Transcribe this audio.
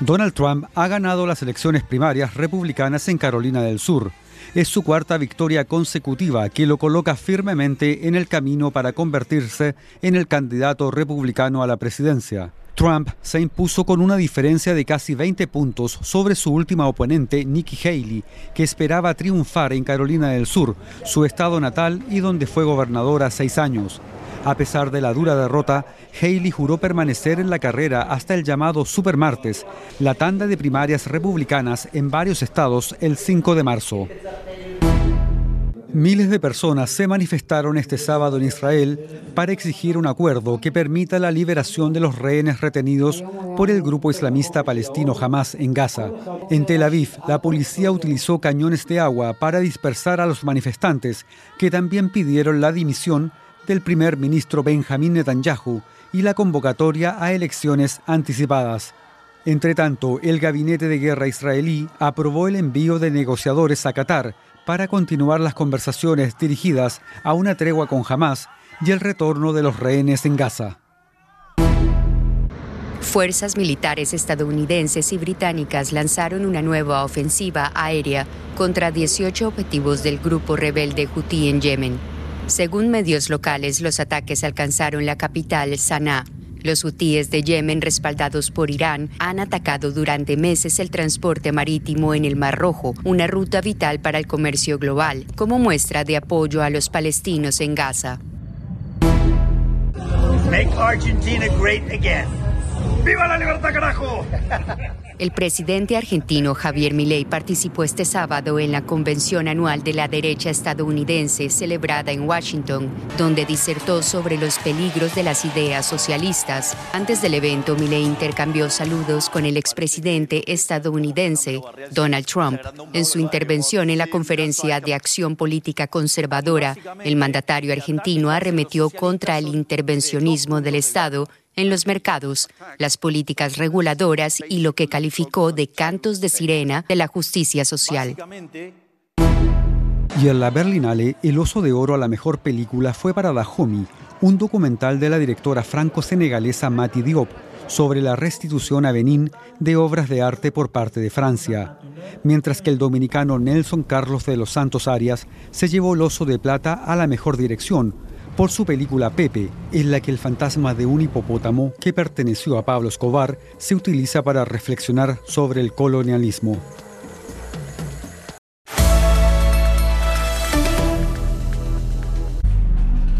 Donald Trump ha ganado las elecciones primarias republicanas en Carolina del Sur. Es su cuarta victoria consecutiva que lo coloca firmemente en el camino para convertirse en el candidato republicano a la presidencia. Trump se impuso con una diferencia de casi 20 puntos sobre su última oponente, Nikki Haley, que esperaba triunfar en Carolina del Sur, su estado natal y donde fue gobernadora seis años. A pesar de la dura derrota, Haley juró permanecer en la carrera hasta el llamado Supermartes, la tanda de primarias republicanas en varios estados el 5 de marzo. Miles de personas se manifestaron este sábado en Israel para exigir un acuerdo que permita la liberación de los rehenes retenidos por el grupo islamista palestino Hamas en Gaza. En Tel Aviv, la policía utilizó cañones de agua para dispersar a los manifestantes, que también pidieron la dimisión del primer ministro Benjamín Netanyahu y la convocatoria a elecciones anticipadas. Entre tanto, el gabinete de guerra israelí aprobó el envío de negociadores a Qatar para continuar las conversaciones dirigidas a una tregua con Hamas y el retorno de los rehenes en Gaza. Fuerzas militares estadounidenses y británicas lanzaron una nueva ofensiva aérea contra 18 objetivos del grupo rebelde Houthi en Yemen. Según medios locales, los ataques alcanzaron la capital, Sanaa. Los hutíes de Yemen, respaldados por Irán, han atacado durante meses el transporte marítimo en el Mar Rojo, una ruta vital para el comercio global, como muestra de apoyo a los palestinos en Gaza. Make Argentina great again. ¡Viva la libertad, carajo! El presidente argentino Javier Milei participó este sábado en la convención anual de la derecha estadounidense celebrada en Washington, donde disertó sobre los peligros de las ideas socialistas. Antes del evento, Milei intercambió saludos con el expresidente estadounidense Donald Trump. En su intervención en la conferencia de acción política conservadora, el mandatario argentino arremetió contra el intervencionismo del Estado en los mercados, las políticas reguladoras y lo que calificó de cantos de sirena de la justicia social. Y en la Berlinale, el oso de oro a la mejor película fue para Dahomey, un documental de la directora franco-senegalesa Mati Diop sobre la restitución a Benín de obras de arte por parte de Francia, mientras que el dominicano Nelson Carlos de los Santos Arias se llevó el oso de plata a la mejor dirección por su película Pepe, en la que el fantasma de un hipopótamo que perteneció a Pablo Escobar se utiliza para reflexionar sobre el colonialismo.